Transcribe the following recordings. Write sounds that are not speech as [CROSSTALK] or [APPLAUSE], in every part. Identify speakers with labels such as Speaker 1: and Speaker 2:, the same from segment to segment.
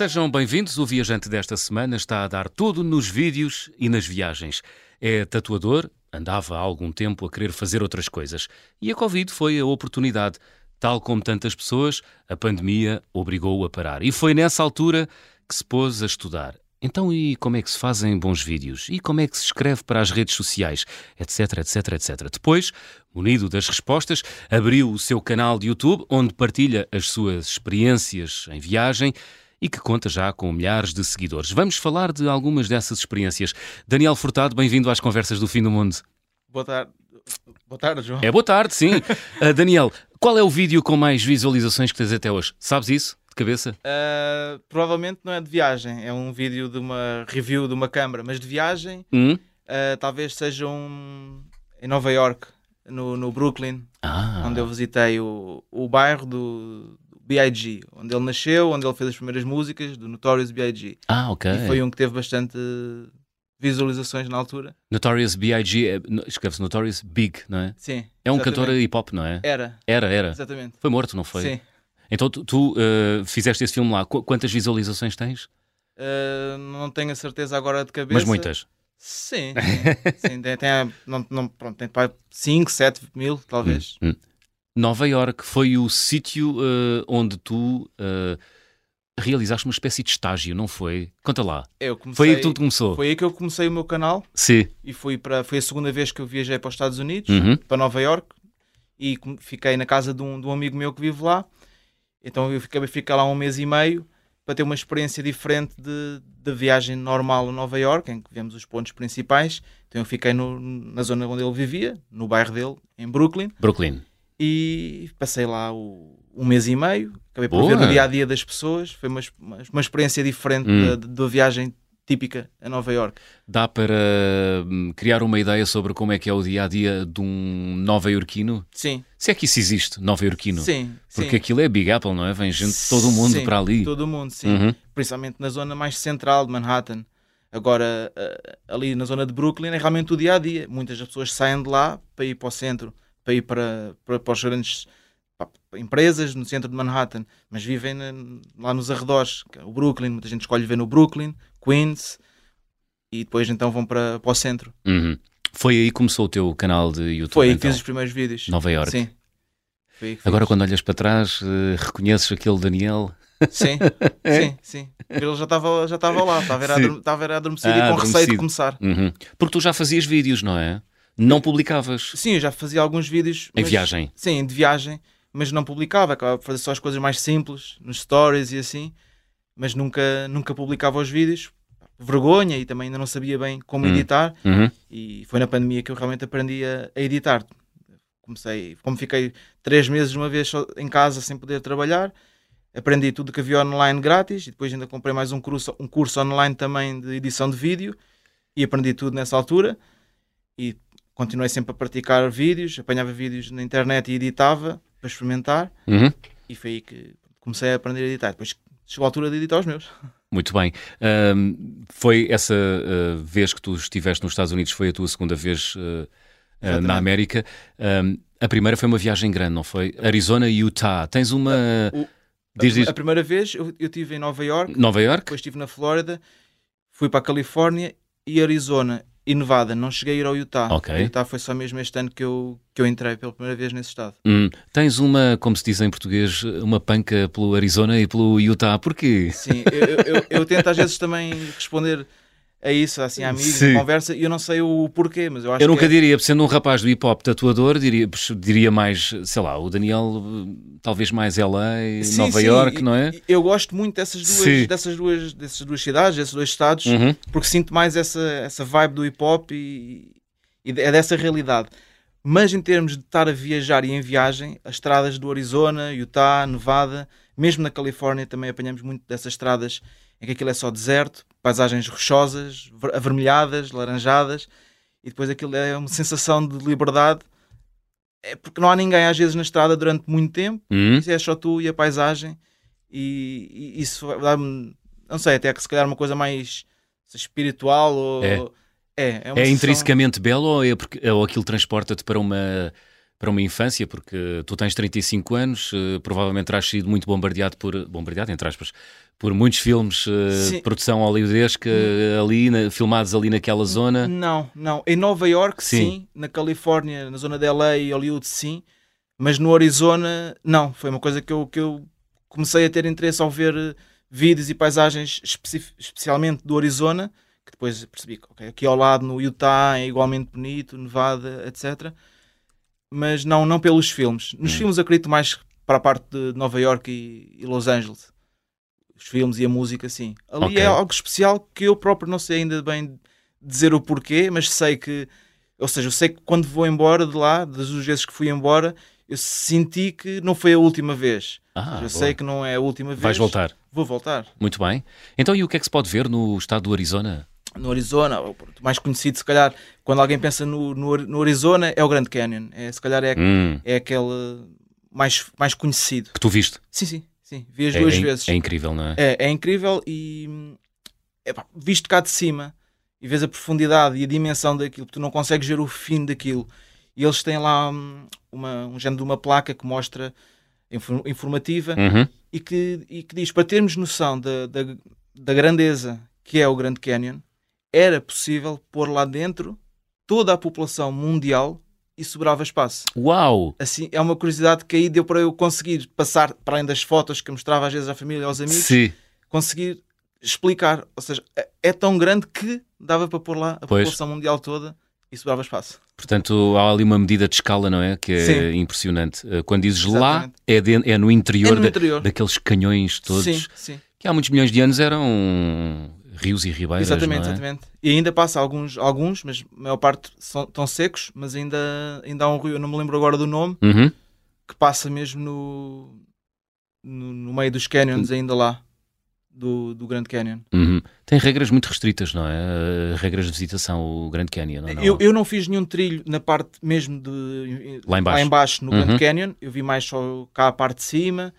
Speaker 1: Sejam bem-vindos. O viajante desta semana está a dar tudo nos vídeos e nas viagens. É tatuador, andava há algum tempo a querer fazer outras coisas. E a Covid foi a oportunidade. Tal como tantas pessoas, a pandemia obrigou-o a parar. E foi nessa altura que se pôs a estudar. Então, e como é que se fazem bons vídeos? E como é que se escreve para as redes sociais? Etc, etc, etc. Depois, munido das respostas, abriu o seu canal de YouTube, onde partilha as suas experiências em viagem e que conta já com milhares de seguidores. Vamos falar de algumas dessas experiências. Daniel Furtado, bem-vindo às Conversas do Fim do Mundo.
Speaker 2: Boa tarde. Boa tarde, João.
Speaker 1: É boa tarde, sim. uh, [LAUGHS] Daniel, qual é o vídeo com mais visualizações que tens até hoje? Sabes isso? De cabeça?
Speaker 2: Uh, provavelmente não é de viagem, é um vídeo de uma review de uma câmara, mas de viagem
Speaker 1: Hum?
Speaker 2: uh, talvez seja um em Nova York, no, no Brooklyn,
Speaker 1: Ah,
Speaker 2: onde eu visitei o, o bairro do, do B.I.G., onde ele nasceu, onde ele fez as primeiras músicas do Notorious B.I.G.
Speaker 1: ah ok.
Speaker 2: E foi um que teve bastante visualizações na altura.
Speaker 1: Notorious B.I.G. é- escreve-se Notorious Big, não é?
Speaker 2: Sim.
Speaker 1: É um
Speaker 2: exatamente.
Speaker 1: cantor hip hop, não é?
Speaker 2: Era,
Speaker 1: Era, era.
Speaker 2: exatamente.
Speaker 1: Foi morto, não foi?
Speaker 2: Sim.
Speaker 1: Então tu, tu, uh, fizeste esse filme lá. Qu- quantas visualizações tens?
Speaker 2: Uh, não tenho a certeza agora de cabeça.
Speaker 1: Mas muitas.
Speaker 2: Sim, sim. sim tem, tem, não, não, pronto, tem 5, 7 mil, talvez.
Speaker 1: Hum. Nova York foi o sítio uh, onde tu uh, realizaste uma espécie de estágio, não foi? Conta lá.
Speaker 2: Eu comecei,
Speaker 1: Foi aí que tudo começou?
Speaker 2: foi aí que eu comecei o meu canal
Speaker 1: Sim.
Speaker 2: e fui para, foi a segunda vez que eu viajei para os Estados Unidos,
Speaker 1: Uhum.
Speaker 2: para Nova York, e fiquei na casa de um, de um amigo meu que vive lá. Então eu fiquei, fiquei lá um mês e meio para ter uma experiência diferente de, de viagem normal a Nova York, em que vemos os pontos principais. Então eu fiquei no- na zona onde ele vivia, no bairro dele, em Brooklyn.
Speaker 1: Brooklyn.
Speaker 2: E passei lá o, um mês e meio. Acabei por
Speaker 1: Boa.
Speaker 2: ver o dia a dia das pessoas. Foi uma, uma, uma experiência diferente
Speaker 1: Hum.
Speaker 2: da, da viagem típica a Nova York.
Speaker 1: Dá para hum, criar uma ideia sobre como é que é o dia a dia de um nova-iorquino?
Speaker 2: Sim,
Speaker 1: Se é que isso existe, nova-iorquino.
Speaker 2: sim,
Speaker 1: Porque
Speaker 2: sim.
Speaker 1: aquilo é Big Apple, não é? Vem gente de todo o mundo
Speaker 2: Sim,
Speaker 1: para ali.
Speaker 2: Todo o mundo, sim.
Speaker 1: Uhum.
Speaker 2: Principalmente na zona mais central de Manhattan. Agora, eh, ali na zona de Brooklyn é realmente o dia a dia. Muitas das pessoas saem de lá para ir para o centro, para ir para, para, para os grandes empresas no centro de Manhattan, mas vivem lá nos arredores. que é O Brooklyn, muita gente escolhe ver no Brooklyn, Queens, e depois então vão para, para o centro.
Speaker 1: Uhum. Foi aí que começou o teu canal de YouTube.
Speaker 2: Foi aí que
Speaker 1: então.
Speaker 2: fiz os primeiros vídeos.
Speaker 1: Nova York.
Speaker 2: Sim. Que
Speaker 1: Agora, quando olhas para trás, eh, reconheces aquele Daniel.
Speaker 2: Sim, [LAUGHS] sim, sim. Ele já estava já estava lá, estava a
Speaker 1: É?
Speaker 2: Adormecido
Speaker 1: Ah,
Speaker 2: e com receio
Speaker 1: adormecido.
Speaker 2: de começar.
Speaker 1: Uhum. Porque tu já fazias vídeos, não é? Não publicavas
Speaker 2: Sim, eu já fazia alguns vídeos.
Speaker 1: em
Speaker 2: mas-
Speaker 1: viagem.
Speaker 2: Sim, de viagem, mas não publicava. Acabava por fazer só as coisas mais simples, nos stories e assim, mas nunca, nunca publicava os vídeos. Vergonha e também ainda não sabia bem como
Speaker 1: Hum.
Speaker 2: editar.
Speaker 1: Uhum.
Speaker 2: E foi na pandemia que eu realmente aprendi a, a editar. Comecei, como fiquei três meses uma vez só em casa sem poder trabalhar, aprendi tudo que havia online grátis e depois ainda comprei mais um curso, um curso online também de edição de vídeo e aprendi tudo nessa altura e continuei sempre a praticar vídeos, apanhava vídeos na internet e editava para experimentar
Speaker 1: Uhum.
Speaker 2: e foi aí que comecei a aprender a editar. Depois chegou a altura de editar os meus.
Speaker 1: Muito bem. Ahm, foi essa ah, vez que tu estiveste nos Estados Unidos, foi a tua segunda vez ah,
Speaker 2: Exatamente.
Speaker 1: na América. Ahm, a primeira foi uma viagem grande, não foi? Arizona e Utah. Tens uma.
Speaker 2: O-
Speaker 1: Diz, diz.
Speaker 2: A primeira vez eu, eu estive em Nova York
Speaker 1: Nova York?
Speaker 2: depois estive na Flórida, fui para a Califórnia e Arizona e Nevada. Não cheguei a ir ao Utah.
Speaker 1: Ok.
Speaker 2: O Utah foi só mesmo este ano que eu, que eu entrei pela primeira vez nesse estado.
Speaker 1: Hum, tens uma, como se diz em português, uma panca pelo Arizona e pelo Utah. Porquê?
Speaker 2: Sim, eu, eu, eu- eu tento às vezes também responder a isso, assim, amigos,
Speaker 1: Sim.
Speaker 2: conversa, e eu não sei o porquê, mas eu acho
Speaker 1: Eu nunca
Speaker 2: é-
Speaker 1: diria, sendo um rapaz do hip hop tatuador, diria, diria mais, sei lá, o Daniel, talvez mais LA,
Speaker 2: Sim,
Speaker 1: Nova
Speaker 2: sim,
Speaker 1: York,
Speaker 2: e-
Speaker 1: não é?
Speaker 2: e Eu gosto muito dessas
Speaker 1: Sim.
Speaker 2: duas, dessas duas, dessas duas cidades, desses dois estados,
Speaker 1: Uhum.
Speaker 2: porque sinto mais essa, essa vibe do hip hop e, e é dessa realidade. Mas em termos de estar a viajar e em viagem, as estradas do Arizona, Utah, Nevada, mesmo na Califórnia também apanhamos muito dessas estradas em que aquilo é só deserto, paisagens rochosas, ver- avermelhadas, laranjadas, e depois aquilo é uma sensação de liberdade. É porque não há ninguém às vezes na estrada durante muito tempo,
Speaker 1: Hum?
Speaker 2: isso é só tu e a paisagem, e, e isso dar-me, não sei, até que se calhar uma coisa mais espiritual ou.
Speaker 1: É.
Speaker 2: É, é,
Speaker 1: É intrinsecamente belo ou, é porque, ou aquilo transporta-te para uma para uma infância, porque tu tens 35 anos, uh, provavelmente terás sido muito bombardeado por, bombardeado entre aspas, por muitos filmes uh, de produção hollywoodesca hum. ali, na, filmados ali naquela zona.
Speaker 2: Não, não. Em Nova York, sim. sim. Na Califórnia, na zona de LA e Hollywood, sim. Mas no Arizona, não. Foi uma coisa que eu, que eu comecei a ter interesse ao ver eh, vídeos e paisagens, especialmente do Arizona, que depois percebi que okay, aqui ao lado no Utah é igualmente bonito, Nevada, etc. Mas não, não pelos filmes. Nos hum. filmes acredito mais para a parte de Nova York e, e Los Angeles. Os filmes e a música, sim. Ali okay. é algo especial que eu próprio não sei ainda bem dizer o porquê, mas sei que, ou seja, eu sei que quando vou embora de lá, das duas vezes que fui embora, eu senti que não foi a última vez. Ah, eu boa. sei que não é a última vez.
Speaker 1: Vais voltar?
Speaker 2: Vou voltar.
Speaker 1: Muito bem. Então, e o que é que se pode ver no estado do Arizona?
Speaker 2: No Arizona, o mais conhecido, se calhar, quando alguém pensa no, no, no Arizona, é o Grand Canyon. É, se calhar é, hum. é aquele mais, mais conhecido.
Speaker 1: Que tu viste?
Speaker 2: Sim, sim. sim. Vi as é, duas
Speaker 1: é,
Speaker 2: vezes.
Speaker 1: É incrível, não é?
Speaker 2: É, é incrível e epá, visto cá de cima e vês a profundidade e a dimensão daquilo, tu não consegues ver o fim daquilo e eles têm lá hum, uma, um género de uma placa que mostra informativa uhum. e, que, e que diz para termos noção da, da, da grandeza que é o Grand Canyon, era possível pôr lá dentro toda a população mundial e sobrava espaço.
Speaker 1: Uau!
Speaker 2: Assim, é uma curiosidade que aí deu para eu conseguir passar, para além das fotos que mostrava às vezes à família e aos amigos, Sim. conseguir explicar. Ou seja, é, é tão grande que dava para pôr lá a pois. população mundial toda e sobrava espaço.
Speaker 1: Portanto, há ali uma medida de escala, não é? Que é Sim. impressionante. Eh, quando dizes Exatamente. lá, é, de, é, no interior, é no interior. daqueles canhões todos. Sim, sim. Que há muitos milhões de anos eram rios e ribeiras.
Speaker 2: Exatamente,
Speaker 1: é?
Speaker 2: exatamente. E ainda passa alguns, alguns, mas a maior parte são, estão secos, mas ainda, ainda há um rio, eu não me lembro agora do nome, uhum. que passa mesmo no, no, no meio dos canyons, ainda lá do, do Grand Canyon.
Speaker 1: Uhum. Tem regras muito restritas, não é? Regras de visitação, o Grand Canyon. Não,
Speaker 2: não... Eu, eu não fiz nenhum trilho na parte mesmo de
Speaker 1: lá embaixo,
Speaker 2: lá embaixo no uhum. Grand Canyon, eu vi mais só cá a parte de cima.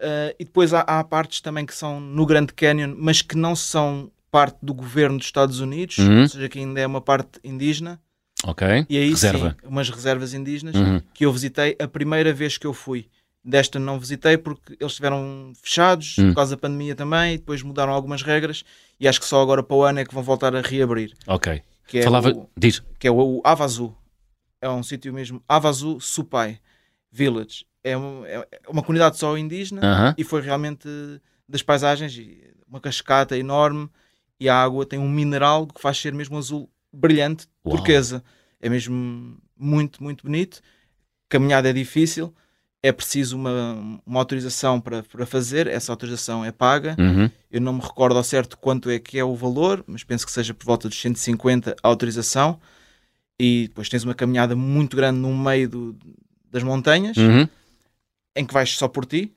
Speaker 2: Uh, e depois há, há, partes também que são no Grand Canyon, mas que não são parte do governo dos Estados Unidos, uhum. ou seja, que ainda é uma parte indígena.
Speaker 1: Ok.
Speaker 2: E aí
Speaker 1: Reserva.
Speaker 2: sim, umas reservas indígenas uhum. que eu visitei a primeira vez que eu fui. Desta não visitei porque eles estiveram fechados hum. por causa da pandemia também, e depois mudaram algumas regras e acho que só agora para o ano é que vão voltar a reabrir.
Speaker 1: Ok.
Speaker 2: Que é
Speaker 1: Falava, o, diz.
Speaker 2: Que é o, o Avazu. É um sítio mesmo, Avazu Supai Village. É, um, é uma comunidade só indígena uh -huh. e foi realmente das paisagens, uma cascata enorme e a água tem um mineral que faz ser mesmo azul brilhante, Uau. turquesa. É mesmo muito, muito bonito. Caminhada é difícil é preciso uma, uma autorização para, para fazer, essa autorização é paga. Uhum. Eu não me recordo ao certo quanto é que é o valor, mas penso que seja por volta dos 150 a autorização. E depois tens uma caminhada muito grande no meio do, das montanhas, uhum. em que vais só por ti.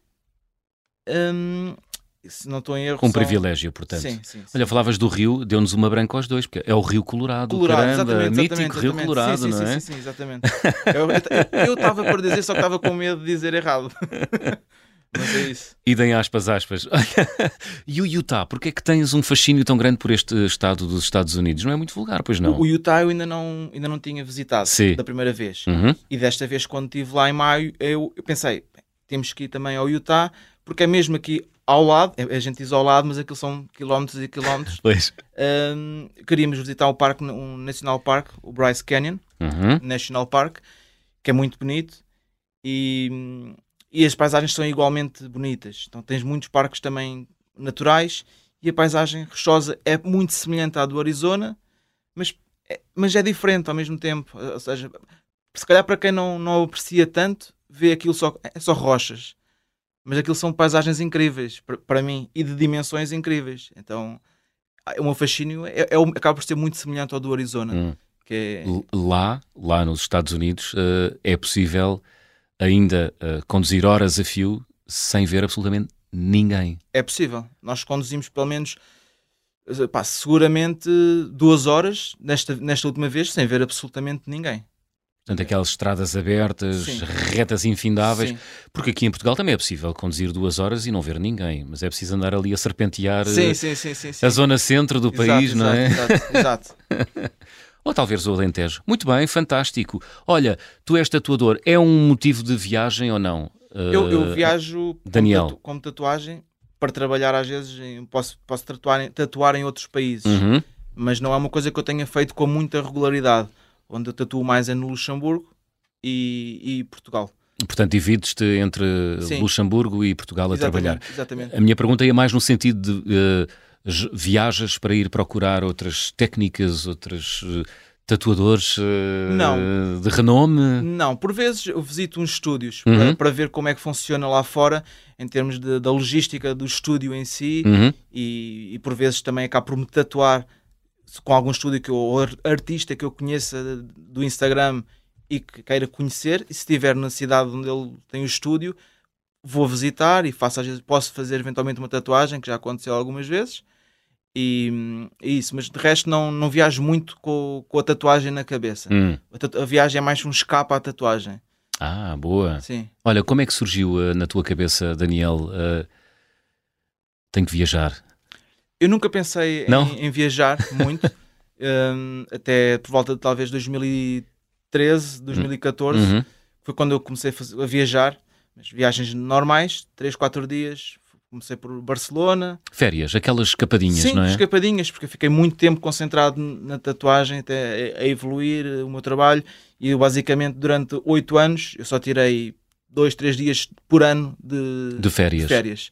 Speaker 2: Hum, se não estou em erro.
Speaker 1: Um são... privilégio, portanto. Sim, sim, sim. Olha, falavas do rio, deu-nos uma branca aos dois, porque é o Rio Colorado, Colorado caramba, exatamente, mítico exatamente, Rio exatamente. Colorado,
Speaker 2: sim,
Speaker 1: não
Speaker 2: é? Sim, sim, exatamente. eu estava para dizer, só que estava com medo de dizer errado. [LAUGHS] Mas é isso.
Speaker 1: Idem aspas, aspas. e o Utah, porque é que tens um fascínio tão grande por este estado dos Estados Unidos? Não é muito vulgar, pois não?
Speaker 2: O, Utah eu ainda não, ainda não tinha visitado Sim. da primeira vez. Uhum. E desta vez, quando estive lá em maio, eu, eu pensei, temos que ir também ao Utah, porque é mesmo aqui ao lado, a gente diz ao lado, mas aquilo são quilómetros e quilómetros. [LAUGHS]
Speaker 1: Pois.
Speaker 2: Um, queríamos visitar o parque, um National Park, o Bryce Canyon uhum. National Park, que é muito bonito e, e as paisagens são igualmente bonitas. Então tens muitos parques também naturais e a paisagem rochosa é muito semelhante à do Arizona, mas é, mas é diferente ao mesmo tempo. Ou seja, se calhar para quem não, não aprecia tanto, vê aquilo só, é só rochas mas aquilo são paisagens incríveis para mim e de dimensões incríveis. Então, o meu fascínio é, é, acaba por ser muito semelhante ao do Arizona. Hum. É...
Speaker 1: Lá, lá nos Estados Unidos, uh, é possível ainda uh, conduzir horas a fio sem ver absolutamente ninguém.
Speaker 2: É possível. Nós conduzimos pelo menos eh, pá, seguramente duas horas nesta, nesta última vez sem ver absolutamente ninguém.
Speaker 1: Portanto, aquelas estradas abertas, Sim. retas infindáveis. Sim. Porque aqui em Portugal também é possível conduzir duas horas e não ver ninguém, mas é preciso andar ali a serpentear
Speaker 2: sim,
Speaker 1: a zona centro do
Speaker 2: exato,
Speaker 1: país,
Speaker 2: exato,
Speaker 1: não é?
Speaker 2: Exato. exato. [LAUGHS]
Speaker 1: Ou talvez o Alentejo. Muito bem, fantástico. Olha, tu és tatuador. É um motivo de viagem ou não?
Speaker 2: Eu, eu viajo
Speaker 1: Daniel.
Speaker 2: Como, tatu como tatuagem para trabalhar às vezes. Posso posso tatuar, tatuar em outros países,
Speaker 1: Uhum.
Speaker 2: mas não é uma coisa que eu tenha feito com muita regularidade. Onde eu tatuo mais é no Luxemburgo e, e Portugal.
Speaker 1: Portanto, divides-te entre
Speaker 2: Sim.
Speaker 1: Luxemburgo e Portugal a trabalhar.
Speaker 2: Exatamente.
Speaker 1: A minha pergunta ia mais no sentido de j- viajas para ir procurar outras técnicas, outros eh, tatuadores eh,
Speaker 2: Não.
Speaker 1: de renome.
Speaker 2: Não, por vezes eu visito uns estúdios
Speaker 1: Uhum.
Speaker 2: para, para ver como é que funciona lá fora em termos de- da logística do estúdio em si
Speaker 1: Uhum.
Speaker 2: e, e por vezes também acabo por me tatuar com algum estúdio que eu, ou ar- artista que eu conheça do Instagram e que queira conhecer e se estiver na cidade onde ele tem o estúdio vou visitar e faço às vezes posso fazer eventualmente uma tatuagem que já aconteceu algumas vezes e, é isso, mas de resto não, não viajo muito com, com a tatuagem na cabeça
Speaker 1: Hum.
Speaker 2: a, a viagem é mais um escape à tatuagem
Speaker 1: Ah, boa.
Speaker 2: sim
Speaker 1: Olha, como é que surgiu eh, na tua cabeça, Daniel? eh, tenho que viajar.
Speaker 2: Eu nunca pensei em, em viajar muito, [LAUGHS] hum, até por volta de talvez 2013, 2014,
Speaker 1: Uhum.
Speaker 2: foi quando eu comecei a, fazer- a viajar, mas viagens normais, 3, 4 dias. Comecei por Barcelona,
Speaker 1: Férias, aquelas escapadinhas,
Speaker 2: sim,
Speaker 1: não é?
Speaker 2: escapadinhas, porque eu fiquei muito tempo concentrado na tatuagem, até a evoluir eh, o meu trabalho. E eu, basicamente, durante 8 anos, eu só tirei 2, 3 dias por ano de,
Speaker 1: De férias.
Speaker 2: de férias.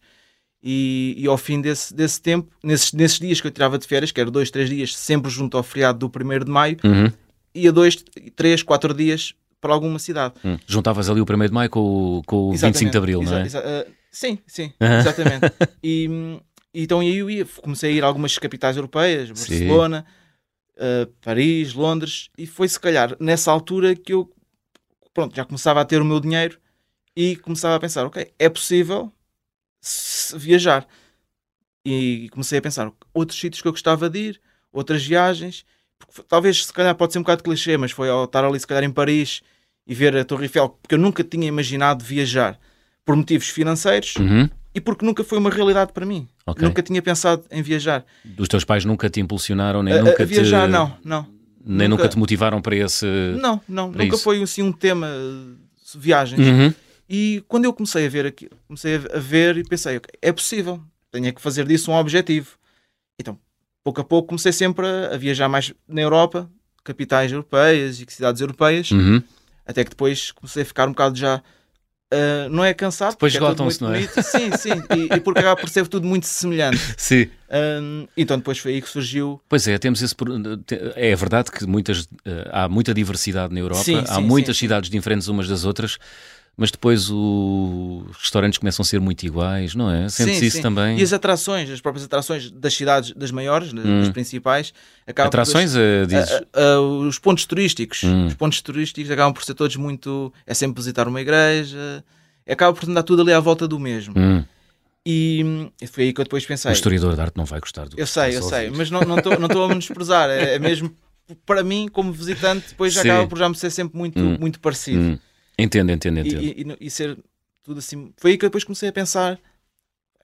Speaker 2: E, e ao fim desse, desse tempo, nesses, nesses dias que eu tirava de férias, que eram dois, três dias, sempre junto ao feriado do 1 de maio,
Speaker 1: Uhum.
Speaker 2: ia dois, três, quatro dias para alguma cidade.
Speaker 1: Hum. Juntavas ali o 1 de maio com o, com o 25 de Abril, não é?
Speaker 2: Uh, sim, sim, [LAUGHS]
Speaker 1: Aham.
Speaker 2: exatamente. e, então aí eu ia, comecei a ir a algumas capitais europeias. Barcelona, uh, Paris, Londres, e foi se calhar nessa altura que eu pronto, já começava a ter o meu dinheiro e começava a pensar, ok, é possível viajar. E comecei a pensar outros sítios que eu gostava de ir, outras viagens, porque talvez se calhar pode ser um bocado clichê, mas foi ao estar ali se calhar em Paris e ver a Torre Eiffel, porque eu nunca tinha imaginado viajar por motivos financeiros
Speaker 1: Uhum.
Speaker 2: e porque nunca foi uma realidade para mim.
Speaker 1: Ok.
Speaker 2: Nunca tinha pensado em viajar.
Speaker 1: Os teus pais nunca te impulsionaram, nem
Speaker 2: A-
Speaker 1: nunca
Speaker 2: a viajar,
Speaker 1: te...
Speaker 2: não, não.
Speaker 1: Nem nunca...
Speaker 2: Nunca-
Speaker 1: te motivaram para esse...
Speaker 2: Não, não.
Speaker 1: para
Speaker 2: Nunca
Speaker 1: isso.
Speaker 2: foi assim um tema de viagens.
Speaker 1: Uhum.
Speaker 2: E quando eu comecei a ver aquilo, comecei a ver e pensei, ok, é possível, tenho é que fazer disso um objetivo. Então, pouco a pouco, comecei sempre a, viajar mais na Europa, capitais europeias e cidades europeias,
Speaker 1: Uhum.
Speaker 2: até que depois comecei a ficar um bocado já. ah, não é cansado,
Speaker 1: Depois
Speaker 2: porque é
Speaker 1: esgotam-se,
Speaker 2: muito
Speaker 1: não é?
Speaker 2: bonito. Sim, sim, e, e porque acaba por ser tudo muito semelhante. [LAUGHS]
Speaker 1: Sim.
Speaker 2: Ah, então depois foi aí que surgiu.
Speaker 1: Pois é, temos esse. É verdade que muitas, eh, há muita diversidade na Europa,
Speaker 2: Sim,
Speaker 1: há
Speaker 2: sim,
Speaker 1: muitas
Speaker 2: sim.
Speaker 1: cidades diferentes umas das outras, mas depois o- os restaurantes começam a ser muito iguais, não é? Sentes
Speaker 2: Sim,
Speaker 1: isso
Speaker 2: sim.
Speaker 1: também?
Speaker 2: E as atrações, as próprias atrações das cidades, das maiores, das,
Speaker 1: Hum.
Speaker 2: das principais, acabam por-
Speaker 1: Atrações, eh, dizes?
Speaker 2: a- a- os pontos turísticos.
Speaker 1: Hum.
Speaker 2: Os pontos turísticos acabam por ser todos muito. É sempre visitar uma igreja, acaba por andar tudo ali à volta do mesmo.
Speaker 1: Hum,
Speaker 2: E, hum, foi aí que eu depois
Speaker 1: o
Speaker 2: pensei.
Speaker 1: historiador de arte não vai gostar do que
Speaker 2: Eu sei, eu sei, mas não estou a menosprezar. É, é mesmo para mim, como visitante, depois
Speaker 1: Sim.
Speaker 2: acaba por já me ser sempre muito,
Speaker 1: Hum.
Speaker 2: muito parecido.
Speaker 1: Entendo, entendo, entendo.
Speaker 2: e- e- e ser tudo assim. Foi aí que eu depois comecei a pensar.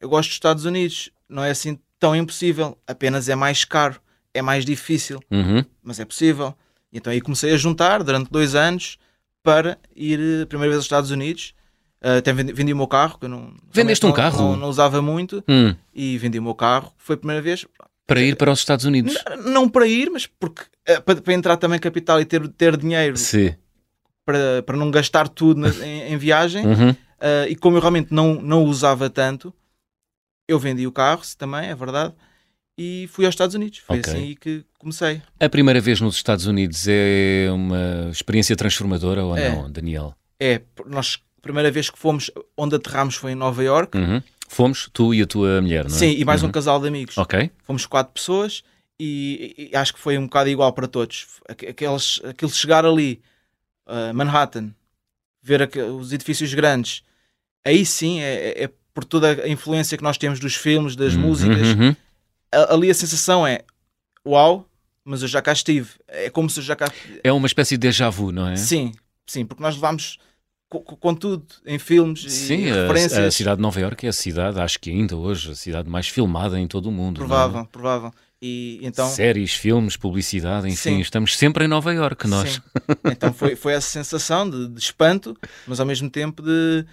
Speaker 2: Eu gosto dos Estados Unidos, não é assim tão impossível, apenas é mais caro, é mais difícil.
Speaker 1: Uhum.
Speaker 2: mas é possível. Então aí comecei a juntar durante dois anos para ir eh, a primeira vez aos Estados Unidos. Eh, até vendi, vendi o meu carro, que eu não,
Speaker 1: Vendeste
Speaker 2: não-
Speaker 1: um carro?
Speaker 2: Não, não usava muito,
Speaker 1: Hum,
Speaker 2: e vendi o meu carro. Foi a primeira vez,
Speaker 1: Para ir para os Estados Unidos.
Speaker 2: N- não para ir, mas porque eh, para, para entrar também capital e ter, ter dinheiro
Speaker 1: Sim.
Speaker 2: Para, para não gastar tudo na- em, em viagem.
Speaker 1: Uhum.
Speaker 2: Eh, e como eu realmente não, não o usava tanto, eu vendi o carro também, é verdade, e fui aos Estados Unidos. Foi
Speaker 1: Ok.
Speaker 2: assim que comecei.
Speaker 1: A primeira vez nos Estados Unidos é uma experiência transformadora ou
Speaker 2: É.
Speaker 1: não, Daniel?
Speaker 2: É, nós, a primeira vez que fomos, onde aterramos foi em Nova York.
Speaker 1: Uhum. Fomos, tu e a tua mulher, não é?
Speaker 2: Sim, e mais
Speaker 1: Uhum.
Speaker 2: um casal de amigos.
Speaker 1: Ok.
Speaker 2: Fomos quatro pessoas e, e acho que foi um bocado igual para todos. Aqu- Aqueles, aquele chegar ali, uh, Manhattan, ver aque- os edifícios grandes, aí sim é, é- é por toda a influência que nós temos dos filmes, das
Speaker 1: Uhum,
Speaker 2: músicas.
Speaker 1: uhum.
Speaker 2: A- Ali a sensação é uau, mas eu já cá estive. É como se eu já cá.
Speaker 1: É uma espécie de déjà vu, não é?
Speaker 2: Sim, sim, porque nós levámos co- co- com, tudo em filmes
Speaker 1: Sim,
Speaker 2: e
Speaker 1: a-
Speaker 2: referências.
Speaker 1: a, cidade de Nova Iorque é a cidade, acho que ainda hoje, a cidade mais filmada em todo o mundo. não é?
Speaker 2: Provável, provável. E então,
Speaker 1: Séries, filmes, publicidade, enfim,
Speaker 2: Sim.
Speaker 1: estamos sempre em Nova Iorque, nós.
Speaker 2: Sim. [LAUGHS] Então foi, foi essa sensação de, de espanto, mas ao mesmo tempo de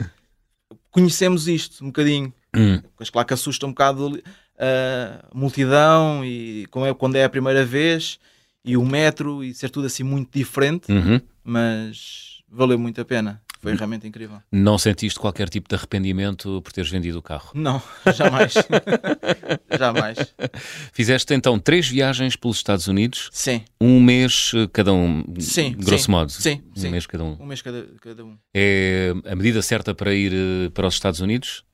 Speaker 2: conhecemos isto um bocadinho.
Speaker 1: Hum,
Speaker 2: Mas claro que assusta um bocado a multidão e como é, quando é a primeira vez e o metro e ser tudo assim muito diferente,
Speaker 1: uhum.
Speaker 2: mas valeu muito a pena. Foi realmente incrível.
Speaker 1: Não sentiste qualquer tipo de arrependimento por teres vendido o carro?
Speaker 2: Não, jamais. [LAUGHS] jamais.
Speaker 1: Fizeste então três viagens pelos Estados Unidos,
Speaker 2: Sim,
Speaker 1: um mês eh, cada um,
Speaker 2: Sim,
Speaker 1: grosso
Speaker 2: sim,
Speaker 1: modo.
Speaker 2: sim,
Speaker 1: um
Speaker 2: sim.
Speaker 1: mês cada um.
Speaker 2: um mês cada, cada um.
Speaker 1: É a medida certa para ir eh, para os Estados Unidos?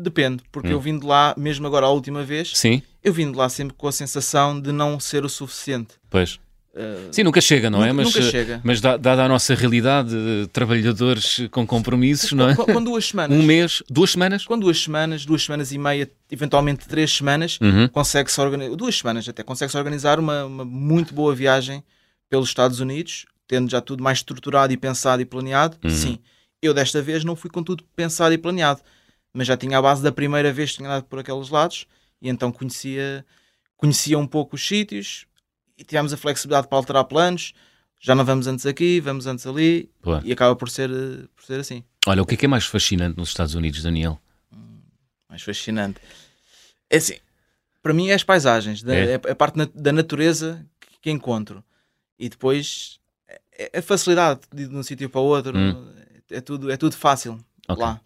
Speaker 2: Depende, porque
Speaker 1: Hum.
Speaker 2: eu vim de lá, mesmo agora a última vez,
Speaker 1: Sim,
Speaker 2: eu vim de lá sempre com a sensação de não ser o suficiente.
Speaker 1: pois.
Speaker 2: Uh,
Speaker 1: Sim, nunca chega, não é?
Speaker 2: nunca,
Speaker 1: Mas,
Speaker 2: nunca
Speaker 1: eh,
Speaker 2: chega.
Speaker 1: mas da- dada a nossa realidade, de trabalhadores com compromissos, não é?
Speaker 2: Com, com duas semanas.
Speaker 1: Um mês, duas semanas?
Speaker 2: Com duas semanas, duas semanas e meia, eventualmente três semanas,
Speaker 1: Uhum.
Speaker 2: consegue-se organizar, duas semanas até, consegue-se organizar uma, uma muito boa viagem pelos Estados Unidos, tendo já tudo mais estruturado e pensado e planeado.
Speaker 1: Uhum.
Speaker 2: Sim, eu desta vez não fui com tudo pensado e planeado, mas já tinha a base da primeira vez que tinha andado por aqueles lados e então conhecia, conhecia um pouco os sítios e tivemos a flexibilidade para alterar planos. Já não vamos antes aqui, vamos antes ali e acaba por ser, eh, por ser assim.
Speaker 1: Olha, o que é que é mais fascinante nos Estados Unidos, Daniel?
Speaker 2: mais fascinante. É assim, para mim é as paisagens, da-
Speaker 1: É?
Speaker 2: é? a parte na- da natureza que, que encontro. E depois é, é a facilidade de ir de um sítio para o outro,
Speaker 1: Hum.
Speaker 2: é, tudo, é tudo fácil
Speaker 1: Ok.
Speaker 2: lá.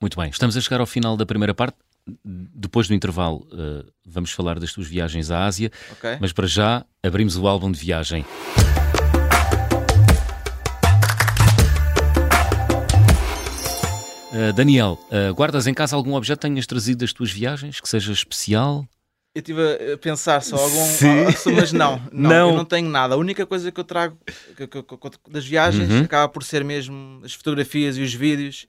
Speaker 1: Muito bem, estamos a chegar ao final da primeira parte. Depois do intervalo, eh, vamos falar das tuas viagens à Ásia,
Speaker 2: Ok?
Speaker 1: mas para já abrimos o álbum de viagem. Eh, Daniel, eh, guardas em casa algum objeto que tenhas trazido das tuas viagens que seja especial?
Speaker 2: Eu estive a pensar só algum.
Speaker 1: Sim.
Speaker 2: ah, mas não, não, [LAUGHS]
Speaker 1: Não.
Speaker 2: eu não tenho nada. A única coisa que eu trago que- que- que- das viagens
Speaker 1: Uhum.
Speaker 2: acaba por ser mesmo as fotografias e os vídeos,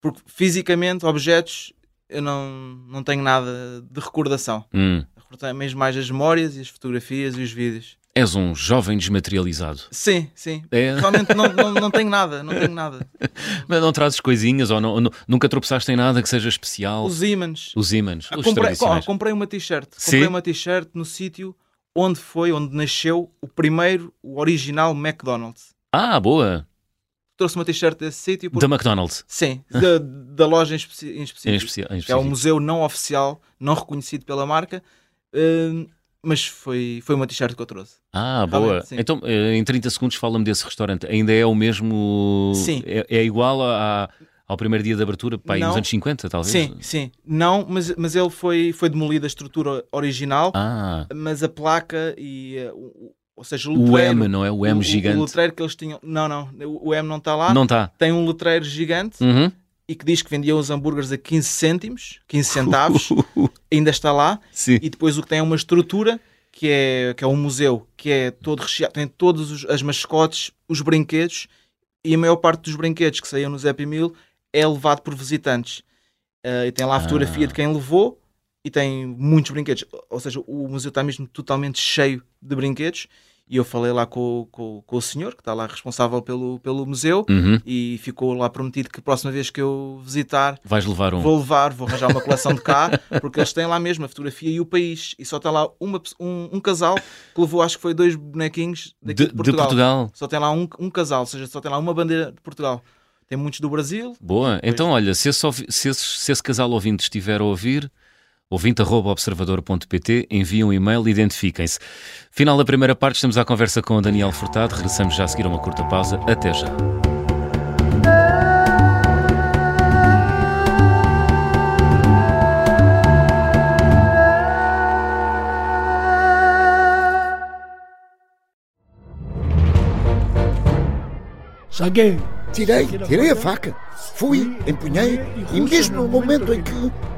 Speaker 2: porque fisicamente, objetos, eu não, não tenho nada de recordação.
Speaker 1: Hum,
Speaker 2: Recordo mesmo mais as memórias e as fotografias e os vídeos.
Speaker 1: és um jovem desmaterializado.
Speaker 2: Sim, sim.
Speaker 1: É?
Speaker 2: Realmente não, não, não tenho nada, não tenho nada. [LAUGHS]
Speaker 1: Mas não trazes coisinhas ou não- nu- nunca tropeçaste em nada que seja especial?
Speaker 2: Os ímãs.
Speaker 1: Os ímãs, os
Speaker 2: Ah, comprei,
Speaker 1: tradicionais.
Speaker 2: ó, comprei uma t-shirt. Comprei uma t-shirt no sítio onde foi, onde nasceu o primeiro, o original McDonald's.
Speaker 1: Ah, boa!
Speaker 2: Trouxe uma t-shirt desse sítio. porque-
Speaker 1: Da McDonald's.
Speaker 2: Sim, da, da loja em, especi- em
Speaker 1: Em
Speaker 2: específico.
Speaker 1: especial. em
Speaker 2: É um
Speaker 1: específico.
Speaker 2: museu não oficial, não reconhecido pela marca. hum, mas foi, foi uma t-shirt que eu trouxe.
Speaker 1: Ah, boa.
Speaker 2: Sim.
Speaker 1: Então, eh, em 30 segundos, fala-me desse restaurante. Ainda é o mesmo.
Speaker 2: Sim.
Speaker 1: É, é igual a- ao primeiro dia de abertura, pá, nos anos 50, talvez?
Speaker 2: Sim, sim. Não, mas, mas ele foi, foi demolido a estrutura original,
Speaker 1: Ah,
Speaker 2: mas a placa e. eh, ou seja, o
Speaker 1: o
Speaker 2: letreiro.
Speaker 1: M, não é? O M
Speaker 2: o-
Speaker 1: gigante.
Speaker 2: O letreiro que eles tinham. Não, não. O o M não está lá.
Speaker 1: Não está.
Speaker 2: Tem um letreiro gigante
Speaker 1: Uhum.
Speaker 2: e que diz que vendiam os hambúrgueres a 15 cêntimos, 15 centavos. [LAUGHS] ainda está lá.
Speaker 1: Sim.
Speaker 2: E depois o que tem é uma estrutura que é, que é um museu que é todo recheado, tem todas as mascotes, os brinquedos e a maior parte dos brinquedos que saíam no Happy Meal é levado por visitantes. Eh, e tem lá a fotografia
Speaker 1: Ah.
Speaker 2: de quem levou e tem muitos brinquedos. Ou seja, o museu está mesmo totalmente cheio de brinquedos. E eu falei lá com, com, com o senhor que está lá responsável pelo, pelo museu
Speaker 1: Uhum.
Speaker 2: e ficou lá prometido que a próxima vez que eu visitar
Speaker 1: Vais levar um.
Speaker 2: Vou levar, vou arranjar uma coleção de cá, porque eles têm lá mesmo a fotografia e o país. E só tem lá uma, um, um casal que levou, acho que foi dois bonequinhos daqui
Speaker 1: De,
Speaker 2: de, Portugal.
Speaker 1: de Portugal.
Speaker 2: Só tem lá um, um casal, ou seja, só tem lá uma bandeira de Portugal. Tem muitos do Brasil.
Speaker 1: Boa. Então, olha, se esse, se esse, se esse casal ouvinte estiver a ouvir, ouvinte.observador.pt, enviem um e-mail e identifiquem-se. Final da primeira parte, estamos à conversa com o Daniel Furtado. Regressamos já a seguir a uma curta pausa. Até já.
Speaker 3: Saguei.
Speaker 4: Tirei, tirei a faca. Fui, empunhei e mesmo no momento em que.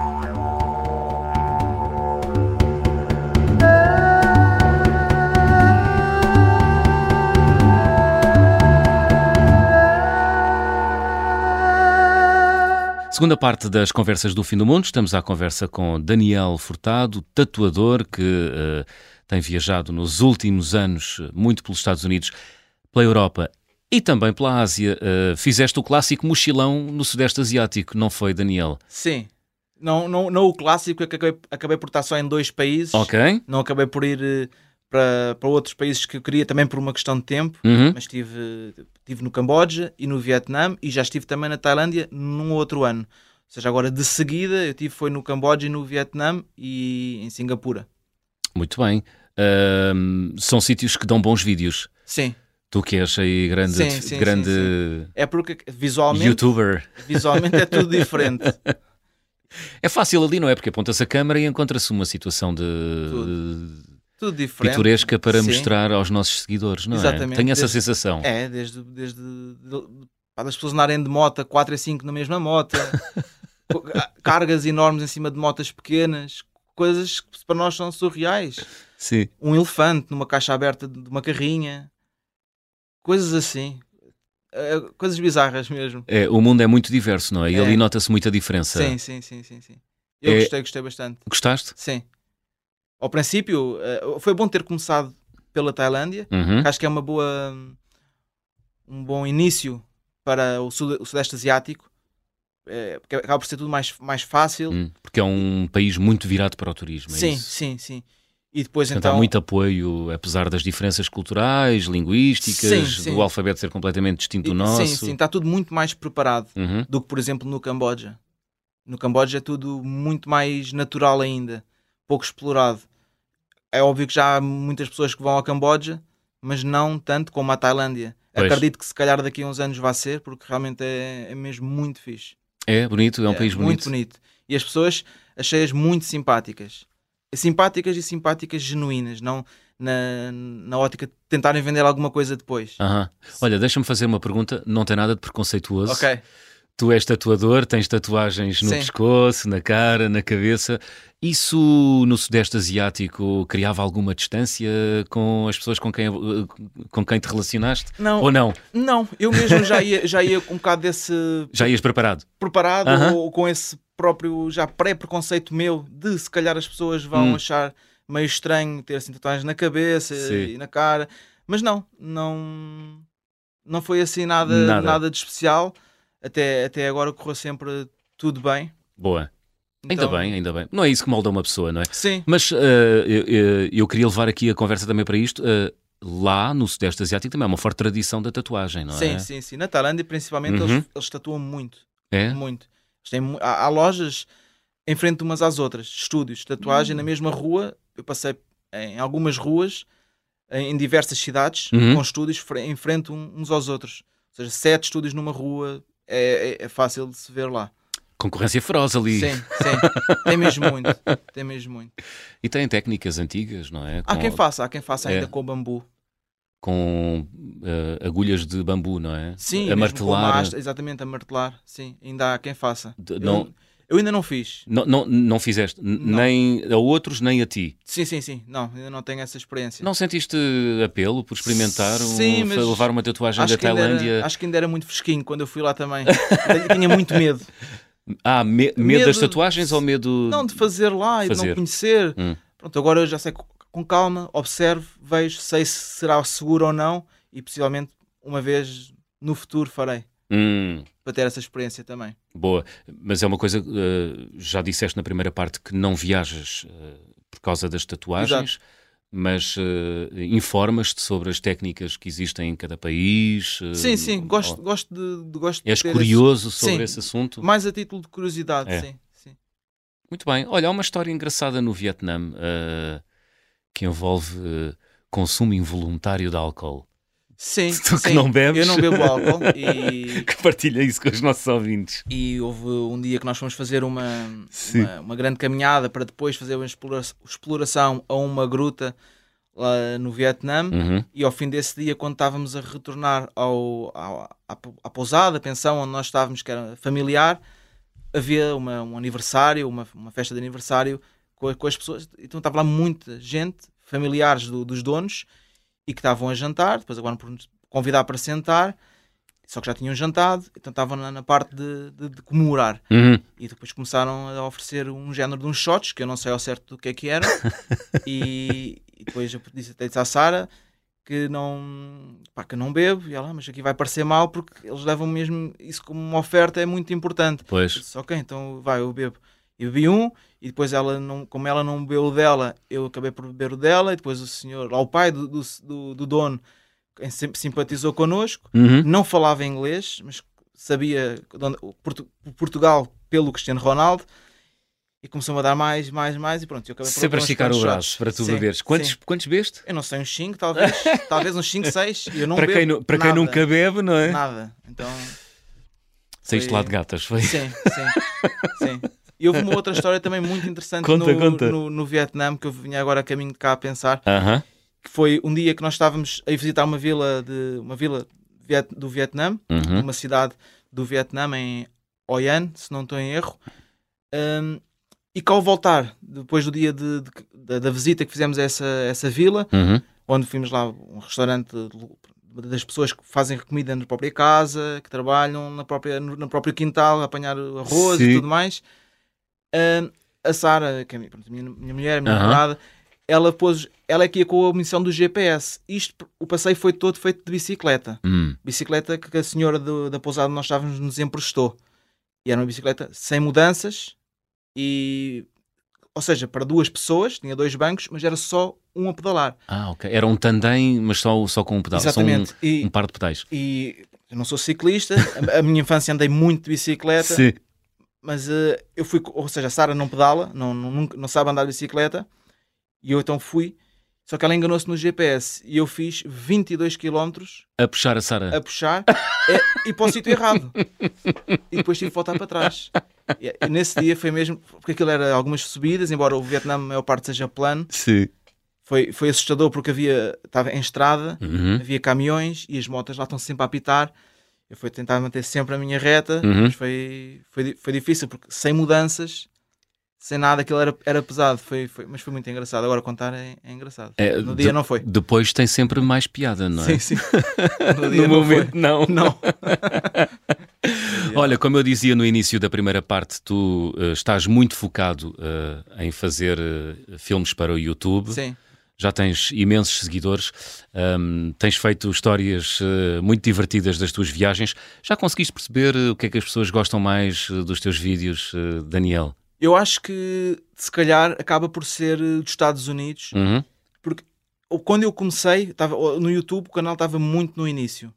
Speaker 1: Segunda parte das conversas do fim do mundo, estamos à conversa com Daniel Furtado, tatuador que uh, tem viajado nos últimos anos eh, muito pelos Estados Unidos, pela Europa e também pela Ásia. Uh, fizeste o clássico mochilão no Sudeste Asiático, não foi, Daniel?
Speaker 2: Sim. Não, não, não o clássico, que acabei, acabei por estar só em dois países.
Speaker 1: Ok.
Speaker 2: Não acabei por ir uh, para, para outros países que eu queria também por uma questão de tempo,
Speaker 1: Uhum.
Speaker 2: mas estive, estive no Camboja e no Vietnã e já estive também na Tailândia num outro ano. Ou seja, agora de seguida eu tive foi no Camboja e no Vietnã e em Singapura.
Speaker 1: Muito bem. Ahm, são sítios que dão bons vídeos.
Speaker 2: Sim,
Speaker 1: Tu que és aí grande,
Speaker 2: Sim, sim,
Speaker 1: grande
Speaker 2: sim, é porque visualmente,
Speaker 1: youtuber.
Speaker 2: visualmente é tudo diferente. [LAUGHS]
Speaker 1: É fácil ali, não é? Porque aponta-se a câmara e encontra-se uma situação de,
Speaker 2: Tudo. Diferente.
Speaker 1: pitoresca para
Speaker 2: Sim.
Speaker 1: mostrar aos nossos seguidores, não é?
Speaker 2: Exatamente.
Speaker 1: Tenho essa
Speaker 2: Desde-
Speaker 1: sensação.
Speaker 2: É, desde, desde de- pá, das pessoas andarem de moto 4 e 5 na mesma moto, [LAUGHS] ca- cargas enormes em cima de motas pequenas, coisas que para nós são surreais.
Speaker 1: Sim.
Speaker 2: Um elefante numa caixa aberta de uma carrinha, coisas assim, Eh, coisas bizarras mesmo.
Speaker 1: É, o mundo é muito diverso, não é? E
Speaker 2: É.
Speaker 1: ali nota-se muita diferença.
Speaker 2: Sim, sim, sim, sim, sim. Eu
Speaker 1: É-
Speaker 2: gostei, gostei bastante.
Speaker 1: Gostaste?
Speaker 2: Sim. Ao princípio, eh, foi bom ter começado pela Tailândia,
Speaker 1: Uhum.
Speaker 2: que acho que é uma boa um bom início para o, sud- o Sudeste Asiático é, porque acaba por ser tudo mais, mais fácil
Speaker 1: Hum, Porque é um país muito virado para o turismo. é
Speaker 2: sim,
Speaker 1: isso?
Speaker 2: sim, sim e depois
Speaker 1: Portanto,
Speaker 2: então
Speaker 1: há muito apoio, apesar das diferenças culturais, linguísticas,
Speaker 2: Sim, sim.
Speaker 1: do alfabeto ser completamente distinto do nosso.
Speaker 2: sim, sim, está tudo muito mais preparado
Speaker 1: Uhum.
Speaker 2: do que por exemplo no Camboja no Camboja é tudo muito mais natural ainda pouco explorado é óbvio que já há muitas pessoas que vão ao Camboja mas não tanto como a Tailândia
Speaker 1: Pois.
Speaker 2: acredito que se calhar daqui a uns anos vai ser porque realmente é, é mesmo muito fixe
Speaker 1: É bonito, é um país bonito.
Speaker 2: Muito bonito. E as pessoas achei-as muito simpáticas. Simpáticas e simpáticas genuínas, não na, na ótica de tentarem vender alguma coisa depois.
Speaker 1: Aham. Olha, deixa-me fazer uma pergunta, não tem nada de preconceituoso.
Speaker 2: Ok.
Speaker 1: Tu és tatuador, tens tatuagens no
Speaker 2: Sim.
Speaker 1: pescoço, na cara, na cabeça. Isso no Sudeste Asiático criava alguma distância com as pessoas com quem, com quem te relacionaste?
Speaker 2: Não,
Speaker 1: Ou não?
Speaker 2: não, eu mesmo já ia, já ia com um bocado desse [LAUGHS]
Speaker 1: Já ias preparado?
Speaker 2: preparado
Speaker 1: Aham.
Speaker 2: ou com esse próprio já pré-preconceito meu de se calhar as pessoas vão
Speaker 1: Hum.
Speaker 2: achar meio estranho ter assim tatuagens na cabeça
Speaker 1: Sim.
Speaker 2: e na cara. Mas não, não, não foi assim nada,
Speaker 1: Nada.
Speaker 2: nada. de especial. Até, até agora correu sempre tudo bem.
Speaker 1: Boa. Ainda
Speaker 2: Então,
Speaker 1: bem, ainda bem. Não é isso que molda uma pessoa, não é?
Speaker 2: Sim,
Speaker 1: Mas eh, eu, eu- eu queria levar aqui a conversa também para isto. eh, lá no Sudeste Asiático também há uma forte tradição da tatuagem, não
Speaker 2: sim,
Speaker 1: é?
Speaker 2: sim, sim. Na Tailândia, principalmente,
Speaker 1: Uhum.
Speaker 2: eles, eles tatuam muito.
Speaker 1: É?
Speaker 2: Muito. Têm há, há lojas em frente umas às outras, estúdios tatuagem
Speaker 1: Hum.
Speaker 2: na mesma rua. Eu passei em algumas ruas, em, em diversas cidades,
Speaker 1: Uhum.
Speaker 2: com estúdios em frente uns aos outros. Ou seja, sete estúdios numa rua é, é- é fácil de se ver lá.
Speaker 1: Concorrência feroz ali.
Speaker 2: Sim, sim. tem mesmo muito. Tem mesmo muito.
Speaker 1: E tem técnicas antigas, não é?
Speaker 2: Há
Speaker 1: Com-
Speaker 2: quem faça, há quem faça ainda
Speaker 1: É.
Speaker 2: com bambu.
Speaker 1: com eh, agulhas de bambu, não é?
Speaker 2: Sim,
Speaker 1: a martelar.
Speaker 2: haste- exatamente, a martelar. Sim, ainda há quem faça.
Speaker 1: de- não,
Speaker 2: eu ainda não fiz.
Speaker 1: não, não, não fizeste
Speaker 2: Não.
Speaker 1: nem a outros nem a ti.
Speaker 2: Sim, sim, sim. Não, ainda não tenho essa experiência.
Speaker 1: Não sentiste apelo por experimentar um-
Speaker 2: Sim, mas
Speaker 1: levar uma tatuagem da Tailândia?
Speaker 2: Era, acho que ainda era muito fresquinho quando eu fui lá também. Eu tinha muito medo. [LAUGHS]
Speaker 1: Ah, me- medo,
Speaker 2: Medo
Speaker 1: das tatuagens ou medo
Speaker 2: Não, de fazer lá e de
Speaker 1: Fazer.
Speaker 2: não conhecer.
Speaker 1: Hum.
Speaker 2: Pronto, agora eu já sei co- com calma, observo, vejo, sei se será seguro ou não e possivelmente uma vez no futuro farei
Speaker 1: Hum,
Speaker 2: para ter essa experiência também.
Speaker 1: boa, mas é uma coisa, eh, já disseste na primeira parte que não viajas eh, por causa das tatuagens, mas eh, informas-te sobre as técnicas que existem em cada país. eh,
Speaker 2: Sim, sim, gosto,
Speaker 1: ou-
Speaker 2: gosto de, de gosto de
Speaker 1: És
Speaker 2: ter
Speaker 1: curioso sobre
Speaker 2: Sim.
Speaker 1: esse assunto?
Speaker 2: esse- mais a título de curiosidade,
Speaker 1: É.
Speaker 2: sim. sim.
Speaker 1: Muito bem. Olha, há uma história engraçada no Vietnã eh, que envolve consumo involuntário de álcool.
Speaker 2: Sim,
Speaker 1: Tu que
Speaker 2: sim.
Speaker 1: não bebes.
Speaker 2: Eu não bebo [LAUGHS] álcool e, [LAUGHS]
Speaker 1: Que partilha isso com os nossos ouvintes.
Speaker 2: e houve um dia que nós fomos fazer uma, uma, uma grande caminhada para depois fazer uma explora- exploração a uma gruta lá no Vietnã.
Speaker 1: Uhum.
Speaker 2: E ao fim desse dia, quando estávamos a retornar ao, ao- à, à pousada, à pensão onde nós estávamos, que era familiar, havia uma, um aniversário, uma, uma festa de aniversário com, a- com as pessoas. Então estava lá muita gente, familiares do- dos donos, e que estavam a jantar. Depois acabaram por nos convidar para sentar. Só que já tinham jantado, então estavam na, na parte de, de, de comemorar.
Speaker 1: Uhum.
Speaker 2: E depois começaram a oferecer um género de uns shots, que eu não sei ao certo do que é que era. [LAUGHS] e, e depois eu disse até disse à Sara que não, pá, que não bebo. E ela, "Ah, mas aqui vai parecer mal porque eles levam mesmo isso como uma oferta, é muito importante. Eu
Speaker 1: Pois.
Speaker 2: disse, ok, então vai, eu bebo. E bebi um, e depois ela, não, como ela não bebeu o dela, eu acabei por beber o dela, e depois o senhor, lá o pai do, do, do, do dono, simpatizou connosco,
Speaker 1: Uhum.
Speaker 2: não falava inglês, mas sabia de onde- o Portu- o Portugal pelo Cristiano Ronaldo, e começou-me a dar mais, mais, mais, e pronto, eu acabei
Speaker 1: Sempre a esticar o braço para tu
Speaker 2: Sim,
Speaker 1: beberes. Quantos,
Speaker 2: sim.
Speaker 1: quantos beste?
Speaker 2: Eu não sei, uns 5 talvez, [LAUGHS] talvez uns 5, 6, e eu não
Speaker 1: para
Speaker 2: bebo
Speaker 1: quem, nu- para quem nunca bebe, não é?
Speaker 2: Nada, então...
Speaker 1: Saíste
Speaker 2: foi-
Speaker 1: lá de gatas, foi?
Speaker 2: Sim, sim, sim. [LAUGHS] E houve uma outra história também muito interessante
Speaker 1: Conta,
Speaker 2: no,
Speaker 1: conta.
Speaker 2: No, no Vietnã, que eu vinha agora a caminho de cá a pensar,
Speaker 1: Aham.
Speaker 2: que foi um dia que nós estávamos a visitar uma vila, de, uma vila Viet- do Vietnã,
Speaker 1: Uhum.
Speaker 2: uma cidade do Vietnã, em Hoi An, se não estou em erro. Um, e que ao voltar, depois do dia de- de- da, da visita que fizemos a essa, essa vila,
Speaker 1: Uhum.
Speaker 2: onde fomos lá um restaurante de- das pessoas que fazem comida na própria casa, que trabalham na própria, no no próprio quintal, a apanhar arroz
Speaker 1: Sim.
Speaker 2: e tudo mais. Ahm, a Sara, que é a minha, pronto, minha, minha mulher, a minha namorada, ela pôs, ela é que ia com a missão do GPS. Isto, o passeio foi todo feito de bicicleta.
Speaker 1: Hum.
Speaker 2: Bicicleta que a senhora do- da pousada onde nós estávamos nos emprestou. E era uma bicicleta sem mudanças e ou seja, para duas pessoas, tinha dois bancos, mas era só um a pedalar.
Speaker 1: Ah, ok. Era um tandem, mas só, só com um pedal.
Speaker 2: Exatamente.
Speaker 1: Só
Speaker 2: E,
Speaker 1: um, um par de pedais.
Speaker 2: e eu não sou ciclista, a, a minha infância andei muito de bicicleta, [LAUGHS]
Speaker 1: Sim.
Speaker 2: Mas eh, eu fui, ou seja, a Sara não pedala, não, não, nunca- não sabe andar de bicicleta, e eu então fui, só que ela enganou-se no GPS e eu fiz 22 km
Speaker 1: A puxar a Sara.
Speaker 2: a puxar e, e para o sítio errado. E depois tive que voltar para trás. E, e nesse dia foi mesmo, porque aquilo era algumas subidas, embora o Vietnã a maior parte seja plano,
Speaker 1: Sim.
Speaker 2: foi, foi assustador porque havia, estava em estrada,
Speaker 1: Uhum.
Speaker 2: havia caminhões e as motas lá estão sempre a apitar. Eu fui tentar manter sempre a minha reta,
Speaker 1: Uhum.
Speaker 2: mas foi, foi, foi difícil porque sem mudanças, sem nada, aquilo era, era pesado. Foi, foi, mas foi muito engraçado. Agora contar é, é engraçado.
Speaker 1: É,
Speaker 2: no
Speaker 1: de-
Speaker 2: dia não foi.
Speaker 1: Depois tem sempre mais piada, não é?
Speaker 2: Sim, sim. [LAUGHS] No
Speaker 1: No
Speaker 2: não foi.
Speaker 1: momento, não.
Speaker 2: Não. [LAUGHS]
Speaker 1: Olha, como eu dizia no início da primeira parte, tu eh, estás muito focado eh, em fazer eh, filmes para o YouTube.
Speaker 2: Sim.
Speaker 1: Já tens imensos seguidores, ahm, tens feito histórias eh, muito divertidas das tuas viagens. Já conseguiste perceber eh, o que é que as pessoas gostam mais eh, dos teus vídeos, eh, Daniel?
Speaker 2: Eu acho que se calhar acaba por ser dos Estados Unidos,
Speaker 1: Uhum.
Speaker 2: porque quando eu comecei, estava no YouTube, o canal estava muito no início.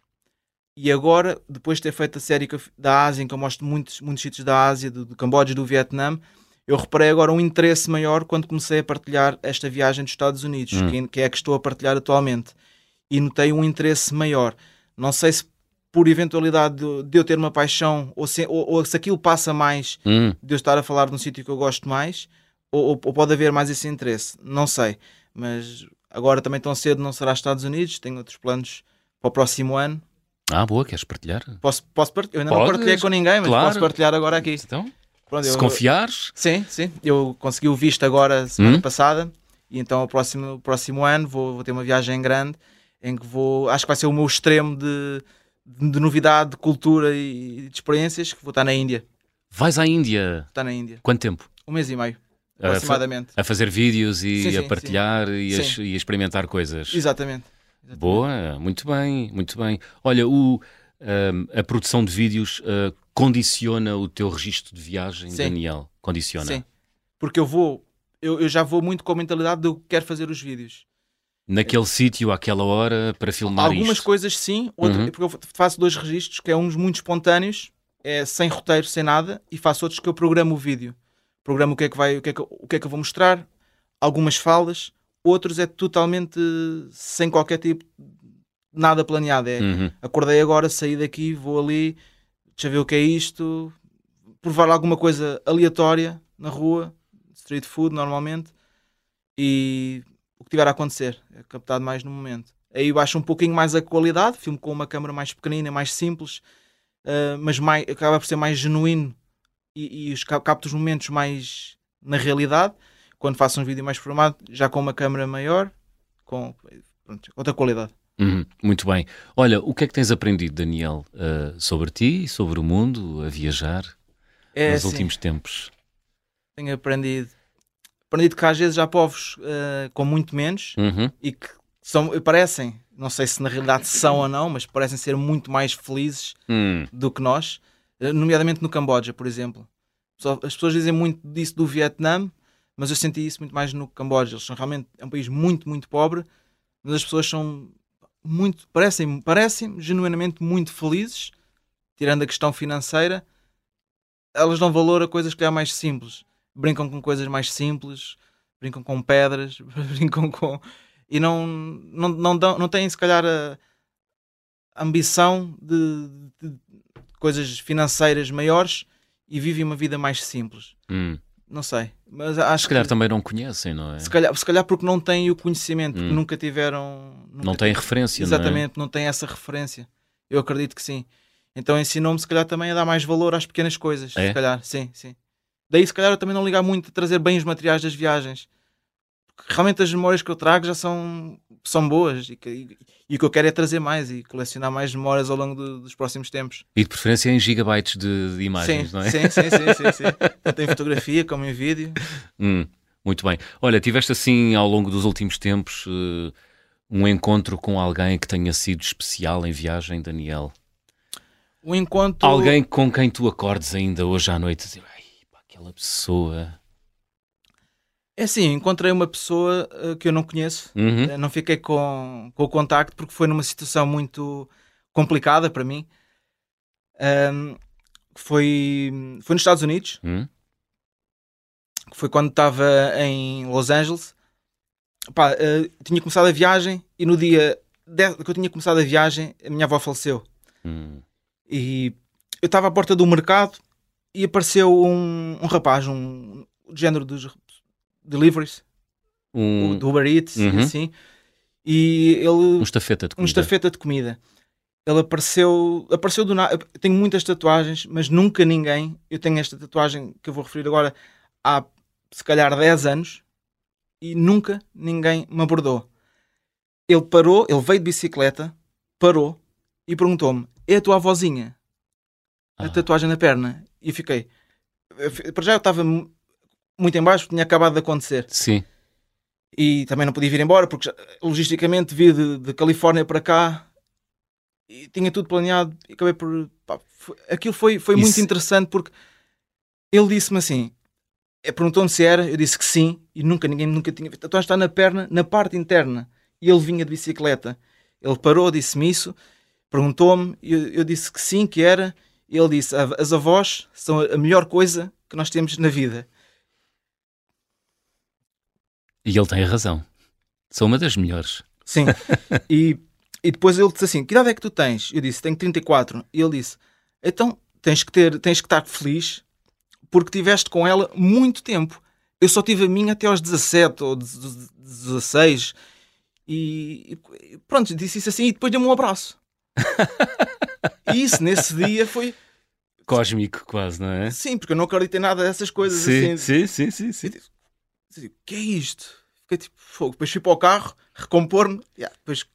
Speaker 2: E agora, depois de ter feito a série da Ásia, em que eu mostro muitos, muitos sítios da Ásia, do, do Camboja e do Vietnã, eu reparei agora um interesse maior quando comecei a partilhar esta viagem dos Estados Unidos,
Speaker 1: Hum.
Speaker 2: que, que é a que estou a partilhar atualmente. E notei um interesse maior. Não sei se por eventualidade de, eu ter uma paixão, ou se, ou, ou se aquilo passa mais
Speaker 1: Hum.
Speaker 2: de eu estar a falar de um sítio que eu gosto mais, ou, ou- pode haver mais esse interesse, não sei. Mas agora também tão cedo não será Estados Unidos, tenho outros planos para o próximo ano.
Speaker 1: Ah, boa, queres partilhar?
Speaker 2: Posso, posso partilhar? Eu ainda não
Speaker 1: Podes,
Speaker 2: partilhei com ninguém, mas
Speaker 1: claro.
Speaker 2: posso partilhar agora aqui.
Speaker 1: Então,
Speaker 2: Pronto,
Speaker 1: se
Speaker 2: eu-
Speaker 1: confiares,
Speaker 2: Sim, sim. Eu consegui o visto agora semana
Speaker 1: Hum?
Speaker 2: passada e então o próximo, próximo ano vou, vou ter uma viagem grande em que vou. Acho que vai ser o meu extremo de, de, de novidade, de cultura e de experiências que vou estar na Índia.
Speaker 1: vais à Índia.
Speaker 2: Vou estar na Índia.
Speaker 1: Quanto tempo?
Speaker 2: Um mês e meio,
Speaker 1: A fa-
Speaker 2: aproximadamente.
Speaker 1: A fazer vídeos e
Speaker 2: Sim, sim,
Speaker 1: a partilhar E, a, e a experimentar coisas.
Speaker 2: Exatamente. Exatamente.
Speaker 1: Boa, muito bem, muito bem. Olha, o, ahm, a produção de vídeos ah, condiciona o teu registro de viagem,
Speaker 2: Sim.
Speaker 1: Daniel? Condiciona.
Speaker 2: Sim. Porque eu vou, eu, eu já vou muito com a mentalidade de eu quero fazer os vídeos.
Speaker 1: Naquele sítio, àquela hora, para filmar
Speaker 2: Algumas
Speaker 1: isto.
Speaker 2: coisas sim, outro,
Speaker 1: Uhum.
Speaker 2: porque eu faço dois registros, que é uns muito espontâneos, é sem roteiro, sem nada, e faço outros que eu programo o vídeo. Programo o que é que vai, o que é que, o que, é que eu vou mostrar, algumas falas, outros é totalmente sem qualquer tipo de nada planeado. É
Speaker 1: Uhum.
Speaker 2: acordei agora, saí daqui, vou ali, deixa ver o que é isto, provar alguma coisa aleatória na rua, street food normalmente, e o que tiver a acontecer, é captado mais no momento. Aí baixa um pouquinho mais a qualidade, filme com uma câmera mais pequenina, mais simples, ah, mas mais, acaba por ser mais genuíno e, e os, cap- capto os momentos mais na realidade. Quando faço um vídeo mais programado, já com uma câmera maior, com pronto, outra qualidade.
Speaker 1: Uhum, muito bem. Olha, o que é que tens aprendido, Daniel, uh, sobre ti, sobre o mundo, a viajar,
Speaker 2: É
Speaker 1: nos
Speaker 2: assim,
Speaker 1: últimos tempos?
Speaker 2: tenho aprendido, aprendido que às vezes há povos eh, com muito menos
Speaker 1: Uhum,
Speaker 2: e que são, parecem, não sei se na realidade são ou não, mas parecem ser muito mais felizes
Speaker 1: hum,
Speaker 2: do que nós, eh, nomeadamente no Camboja, por exemplo. As pessoas dizem muito disso do Vietnã, mas eu senti isso muito mais no Camboja. Eles são realmente é um país muito, muito pobre, mas as pessoas são muito, parecem, parecem genuinamente muito felizes, tirando a questão financeira. Elas dão valor a coisas que é mais simples. Brincam com coisas mais simples, brincam com pedras, [LAUGHS] brincam com. E não, não, não, dão, não têm, se calhar, a ambição de, de coisas financeiras maiores e vivem uma vida mais simples.
Speaker 1: hum.
Speaker 2: Não sei, mas acho
Speaker 1: Se calhar
Speaker 2: que
Speaker 1: também não conhecem, não é?
Speaker 2: se calhar, se calhar porque não têm o conhecimento,
Speaker 1: Hum.
Speaker 2: nunca tiveram. nunca
Speaker 1: Não têm referência, não é?
Speaker 2: Exatamente, não têm essa referência. Eu acredito que sim. Então ensinou-me, se calhar, também a dar mais valor às pequenas coisas.
Speaker 1: É?
Speaker 2: Se calhar, sim, sim. Daí, se calhar, eu também não ligar muito a trazer bens materiais das viagens. Realmente as memórias que eu trago já são, são boas e, que- e- o que eu quero é trazer mais e colecionar mais memórias ao longo do- dos próximos tempos.
Speaker 1: E de preferência em gigabytes de, de imagens,
Speaker 2: sim,
Speaker 1: não é?
Speaker 2: sim, sim, sim, sim, sim. Tanto em fotografia como em vídeo. [LAUGHS]
Speaker 1: Hum, muito bem. Olha, tiveste assim ao longo dos últimos tempos eh, um encontro com alguém que tenha sido especial em viagem, Daniel?
Speaker 2: O encontro.
Speaker 1: Alguém com quem tu acordes ainda hoje à noite e dizer, ai, pá, aquela pessoa.
Speaker 2: É assim, encontrei uma pessoa eh, que eu não conheço.
Speaker 1: Uhum.
Speaker 2: Eh, Não fiquei com, com o contacto porque foi numa situação muito complicada para mim. Foi, foi nos Estados Unidos,
Speaker 1: Hum?
Speaker 2: que foi quando estava em Los Angeles. Pá, eh, tinha começado a viagem e no dia de- que eu tinha começado a viagem, a minha avó faleceu.
Speaker 1: Hum.
Speaker 2: E eu estava à porta do mercado e apareceu um, um rapaz, um do género dos deliveries,
Speaker 1: Um,
Speaker 2: do Uber Eats, e
Speaker 1: Uhum.
Speaker 2: assim. E ele
Speaker 1: um estafeta de
Speaker 2: um
Speaker 1: comida.
Speaker 2: estafeta de comida. Ele apareceu, apareceu do nada. Eu Tenho muitas tatuagens, mas nunca ninguém. Eu tenho esta tatuagem que eu vou referir agora há se calhar 10 anos e nunca ninguém me abordou. Ele parou, ele veio de bicicleta, parou e perguntou-me: É a tua avózinha? A
Speaker 1: Ah.
Speaker 2: tatuagem na perna. E eu fiquei. Para já eu estava muito em baixo, tinha acabado de acontecer.
Speaker 1: Sim.
Speaker 2: e também não podia vir embora porque logisticamente vi de, de Califórnia para cá e tinha tudo planeado e acabei por pá, foi- aquilo foi, foi muito interessante porque ele disse-me assim eh, perguntou-me se era, eu disse que sim e nunca ninguém nunca tinha visto, tatuagem está na perna na parte interna. E ele vinha de bicicleta. Ele parou, disse-me isso perguntou-me, e eu, eu disse que sim, que era e ele disse, "A- as avós são a melhor coisa que nós temos na vida
Speaker 1: E ele tem razão. Sou uma das melhores.
Speaker 2: Sim. [LAUGHS] e, e depois ele disse assim: Que idade é que tu tens? Eu disse: Tenho 34. E ele disse: Então tens que, ter, tens que estar feliz porque tiveste com ela muito tempo. Eu só tive a minha até aos 17 ou 16. E, pronto, disse isso assim e depois deu-me um abraço. [LAUGHS] e isso nesse dia foi.
Speaker 1: Cósmico, quase, não é?
Speaker 2: Sim, porque eu não acreditei nada dessas coisas
Speaker 1: Sim,
Speaker 2: assim.
Speaker 1: sim, sim, sim, sim.
Speaker 2: Eu digo, O que é isto? Fiquei tipo, fogo. Depois fui para o carro, recompor-me, yeah, depois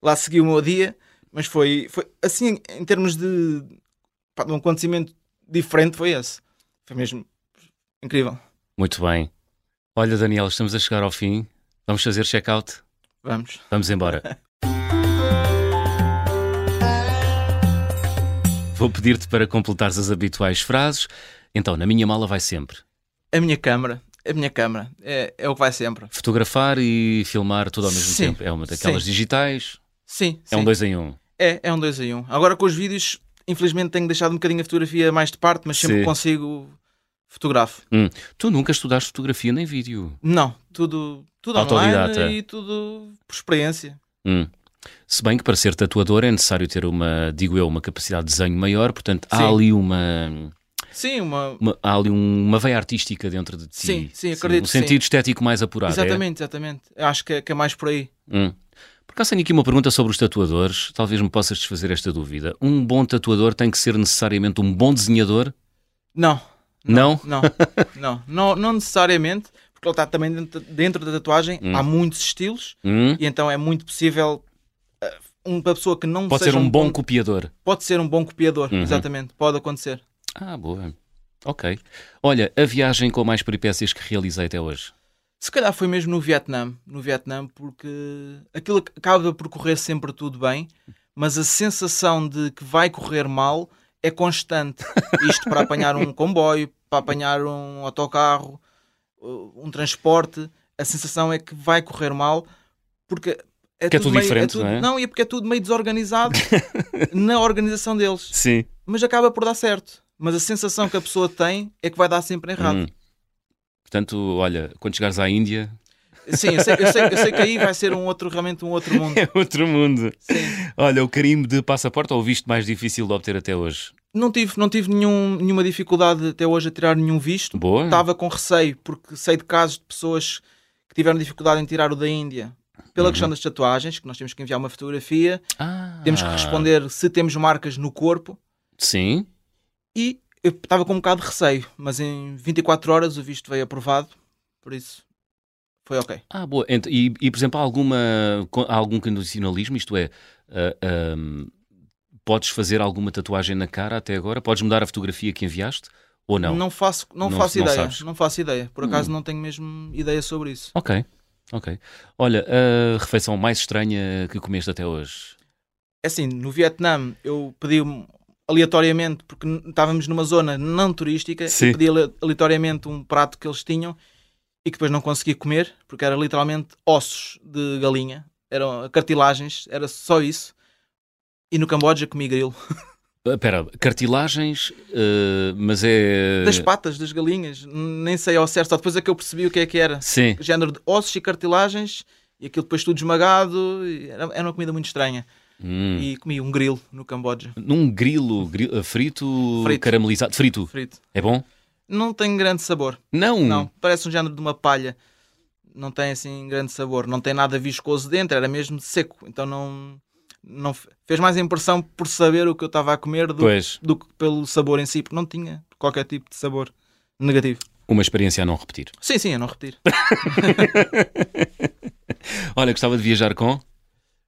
Speaker 2: lá segui o meu dia, mas foi, foi assim, em termos de, pá, de um acontecimento diferente, foi esse. Foi mesmo incrível.
Speaker 1: Muito bem. Olha, Daniel, estamos a chegar ao fim. Vamos fazer check-out?
Speaker 2: Vamos.
Speaker 1: Vamos embora. [LAUGHS] Vou pedir-te para completares as habituais frases. Então, na minha mala vai sempre
Speaker 2: A minha câmara, a minha câmara, é, é o que vai sempre.
Speaker 1: fotografar e filmar tudo ao mesmo
Speaker 2: Sim,
Speaker 1: tempo. É uma daquelas
Speaker 2: sim.
Speaker 1: digitais.
Speaker 2: Sim,
Speaker 1: É um
Speaker 2: sim.
Speaker 1: dois em um.
Speaker 2: É, é um 2 em 1. Um. Agora com os vídeos, infelizmente tenho deixado um bocadinho a fotografia mais de parte, mas sempre consigo fotografo.
Speaker 1: Tu nunca estudaste fotografia nem vídeo.
Speaker 2: Não, tudo, tudo
Speaker 1: Autodidata.
Speaker 2: online e tudo por experiência.
Speaker 1: Hum. Se bem que para ser tatuador é necessário ter uma, digo eu, uma capacidade de desenho maior, portanto há ali uma,
Speaker 2: Sim, uma,
Speaker 1: uma- há ali um- uma veia artística dentro de ti.
Speaker 2: Sim, sim, acredito
Speaker 1: Um
Speaker 2: que sim.
Speaker 1: sentido estético mais apurado. é?
Speaker 2: Exatamente, exatamente. Eu acho que é, que é mais por aí.
Speaker 1: Hum. Por acaso tenho aqui uma pergunta sobre os tatuadores. Talvez me possas desfazer esta dúvida. Um bom tatuador tem que ser necessariamente um bom desenhador?
Speaker 2: Não,
Speaker 1: Não?
Speaker 2: não, não, [LAUGHS] não, não necessariamente, porque ele está também dentro, dentro da tatuagem,
Speaker 1: Hum.
Speaker 2: há muitos estilos
Speaker 1: Hum?
Speaker 2: e então é muito possível uh, uma pessoa que não
Speaker 1: Pode
Speaker 2: seja
Speaker 1: ser um bom copiador.
Speaker 2: pode ser um bom copiador,
Speaker 1: Uhum.
Speaker 2: exatamente, pode acontecer.
Speaker 1: Ah, boa. Ok. Olha, a viagem com mais peripécias que realizei até hoje.
Speaker 2: Se calhar foi mesmo no Vietnã, no Vietnã, porque aquilo acaba por correr sempre tudo bem, mas a sensação de que vai correr mal é constante. Isto para apanhar um comboio, para apanhar um autocarro, uh, um transporte, a sensação é que vai correr mal porque é
Speaker 1: Que é tudo
Speaker 2: meio,
Speaker 1: diferente,
Speaker 2: tudo-
Speaker 1: não é?
Speaker 2: Não, e é porque é tudo meio desorganizado [LAUGHS] na organização deles.
Speaker 1: Sim.
Speaker 2: Mas acaba por dar certo. Mas a sensação que a pessoa tem é que vai dar sempre errado.
Speaker 1: Hum. Portanto, olha, quando chegares à Índia,
Speaker 2: Sim, eu sei, eu, sei, eu sei que aí vai ser um outro, realmente um outro mundo. [LAUGHS]
Speaker 1: é outro mundo.
Speaker 2: Sim.
Speaker 1: Olha, o carimbo de passaporte ou o visto mais difícil de obter até hoje?
Speaker 2: Não tive, não tive nenhum, nenhuma dificuldade até hoje a tirar nenhum visto.
Speaker 1: Boa.
Speaker 2: Estava com receio, porque sei de casos de pessoas que tiveram dificuldade em tirar o da Índia pela questão das tatuagens, que nós temos que enviar uma fotografia,
Speaker 1: Ah.
Speaker 2: temos que responder se temos marcas no corpo,
Speaker 1: Sim.
Speaker 2: E eu estava com um bocado de receio, mas em 24 horas o visto veio aprovado, por isso foi ok.
Speaker 1: Ah, boa. E, e, por exemplo, há, alguma, há algum condicionalismo? Isto é, ah, ahm, podes fazer alguma tatuagem na cara até agora? Podes mudar a fotografia que enviaste? Ou não?
Speaker 2: Não faço, não,
Speaker 1: Não-
Speaker 2: faço
Speaker 1: não
Speaker 2: ideia,
Speaker 1: sabes?
Speaker 2: não faço ideia. Por acaso
Speaker 1: Hum.
Speaker 2: não tenho mesmo ideia sobre isso.
Speaker 1: Ok, ok. Olha, a refeição mais estranha que comeste até hoje?
Speaker 2: É assim, no Vietnã eu pedi um- aleatoriamente, porque estávamos numa zona não turística,
Speaker 1: Sim.
Speaker 2: eu pedi ale- aleatoriamente um prato que eles tinham e que depois não consegui comer, porque era literalmente ossos de galinha, eram cartilagens, era só isso. E no Camboja comi grilo.
Speaker 1: Ah, Espera, cartilagens, ah, mas é...
Speaker 2: Das patas das galinhas, nem sei ao certo, só depois é que eu percebi o que é que era.
Speaker 1: Sim.
Speaker 2: Género de ossos e cartilagens e aquilo depois tudo esmagado, e era uma comida muito estranha.
Speaker 1: Hum.
Speaker 2: E comi um grilo no Camboja,
Speaker 1: Num grilo, gri- ah, frito,
Speaker 2: Frito.
Speaker 1: caramelizado, frito.
Speaker 2: frito.
Speaker 1: É bom?
Speaker 2: Não tem grande sabor.
Speaker 1: Não.
Speaker 2: Não, parece um género de uma palha. Não tem assim grande sabor. Não tem nada viscoso dentro, era mesmo seco. Então não, não fe- fez mais impressão por saber o que eu estava a comer do, do que pelo sabor em si, porque não tinha qualquer tipo de sabor negativo.
Speaker 1: uma experiência a não repetir.
Speaker 2: Sim, sim, eu não repetir. [LAUGHS]
Speaker 1: Olha, gostava de viajar com?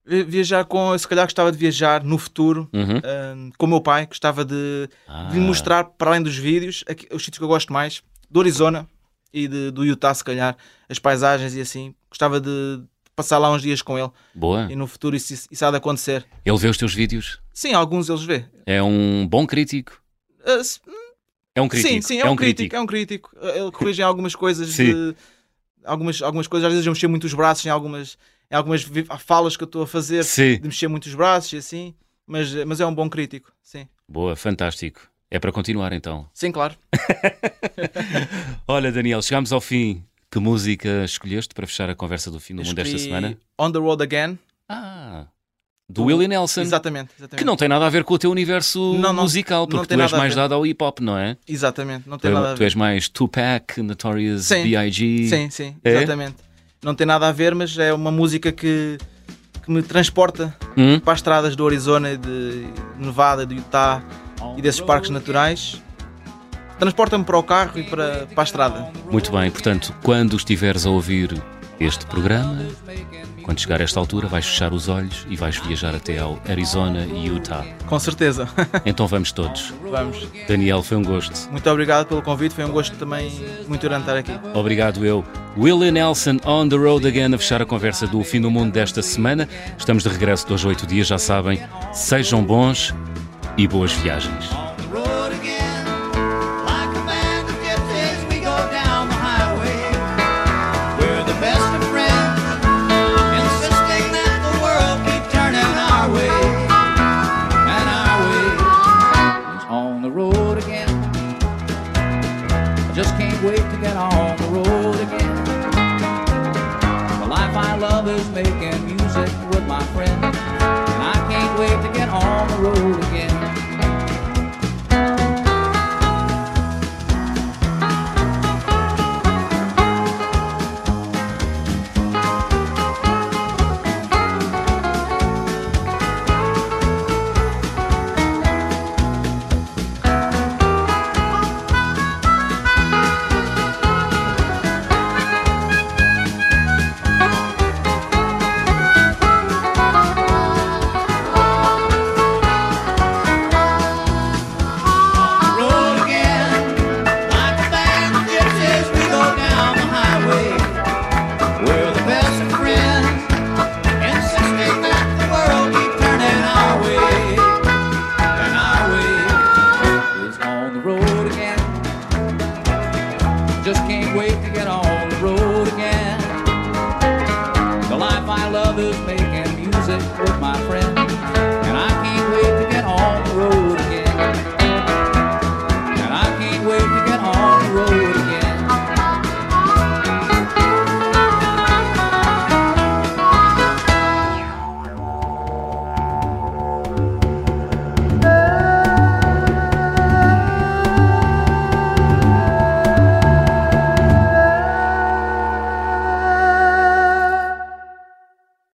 Speaker 2: Vi- Viajar com, se calhar gostava de viajar no futuro
Speaker 1: Uhum.
Speaker 2: hum, com o meu pai, gostava de,
Speaker 1: Ah,
Speaker 2: de mostrar, para além dos vídeos, aqui- os sítios que eu gosto mais, do Arizona e de- do Utah, se calhar, as paisagens e assim. Gostava de passar lá uns dias com ele.
Speaker 1: Boa.
Speaker 2: E no futuro isso, isso há de acontecer.
Speaker 1: Ele vê os teus vídeos?
Speaker 2: Sim, alguns eles vê.
Speaker 1: É um bom crítico?
Speaker 2: Ah, se-
Speaker 1: É um crítico?
Speaker 2: sim, sim, é, um crítico. É um crítico. Ele corrige [LAUGHS] algumas coisas. De, algumas, algumas coisas, às vezes eu mexer muito os braços em algumas, em algumas falas que eu estou a fazer,
Speaker 1: Sim.
Speaker 2: de mexer muito os braços e assim. Mas, mas é um bom crítico. Sim,
Speaker 1: Boa, fantástico. É para continuar então.
Speaker 2: sim claro. [LAUGHS]
Speaker 1: Olha, Daniel, chegámos ao fim. Que música escolheste para fechar a conversa do fim do mundo desta semana?
Speaker 2: On the Road Again.
Speaker 1: Ah, do Willie Nelson.
Speaker 2: Exatamente, exatamente.
Speaker 1: Que não tem nada a ver com o teu universo
Speaker 2: Não, não.
Speaker 1: musical, porque
Speaker 2: tem
Speaker 1: tu és mais dado ao hip hop, não é?
Speaker 2: Exatamente, não
Speaker 1: Tu,
Speaker 2: tem nada a
Speaker 1: tu
Speaker 2: ver.
Speaker 1: és mais Tupac, Notorious. B.I.G.
Speaker 2: Sim, sim,
Speaker 1: É?
Speaker 2: Não tem nada a ver, mas é uma música que, que me transporta
Speaker 1: Hum?
Speaker 2: para as estradas do Arizona, de Nevada, de Utah e desses parques naturais. Transporta-me para o carro e para, para a estrada.
Speaker 1: Muito bem, portanto, quando estiveres a ouvir este programa, quando chegar a esta altura, vais fechar os olhos e vais viajar até ao Arizona e Utah.
Speaker 2: Com certeza. [LAUGHS]
Speaker 1: Então vamos todos.
Speaker 2: Vamos.
Speaker 1: Daniel, foi um gosto.
Speaker 2: Muito obrigado pelo convite, foi um gosto também muito grande estar aqui.
Speaker 1: Obrigado eu. Willie Nelson on the road again a fechar a conversa do fim do mundo desta semana. Estamos de regresso hoje oito dias, já sabem. Sejam bons e boas viagens.